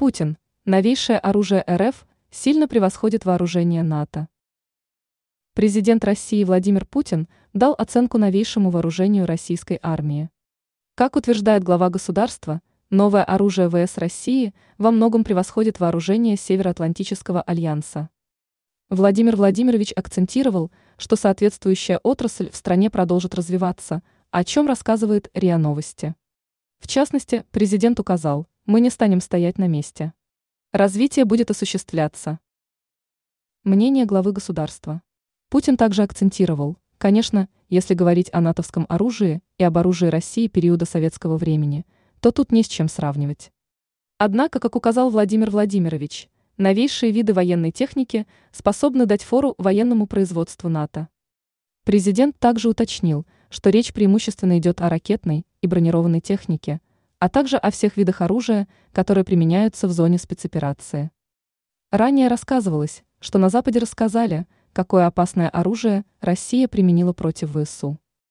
Путин. Новейшее оружие РФ сильно превосходит вооружение НАТО. Президент России Владимир Путин дал оценку новейшему вооружению российской армии. Как утверждает глава государства, новое оружие ВС России во многом превосходит вооружение Североатлантического альянса. Владимир Владимирович акцентировал, что соответствующая отрасль в стране продолжит развиваться, о чем рассказывает РИА Новости. В частности, президент указал, мы не станем стоять на месте. Развитие будет осуществляться. Мнение главы государства. Путин также акцентировал, конечно, если говорить о натовском оружии и об оружии России периода советского времени, то тут не с чем сравнивать. Однако, как указал Владимир Владимирович, новейшие виды военной техники способны дать фору военному производству НАТО. Президент также уточнил, что речь преимущественно идет о ракетной и бронированной технике, а также о всех видах оружия, которые применяются в зоне спецоперации. Ранее рассказывалось, что на Западе рассказали, какое опасное оружие Россия применила против ВСУ.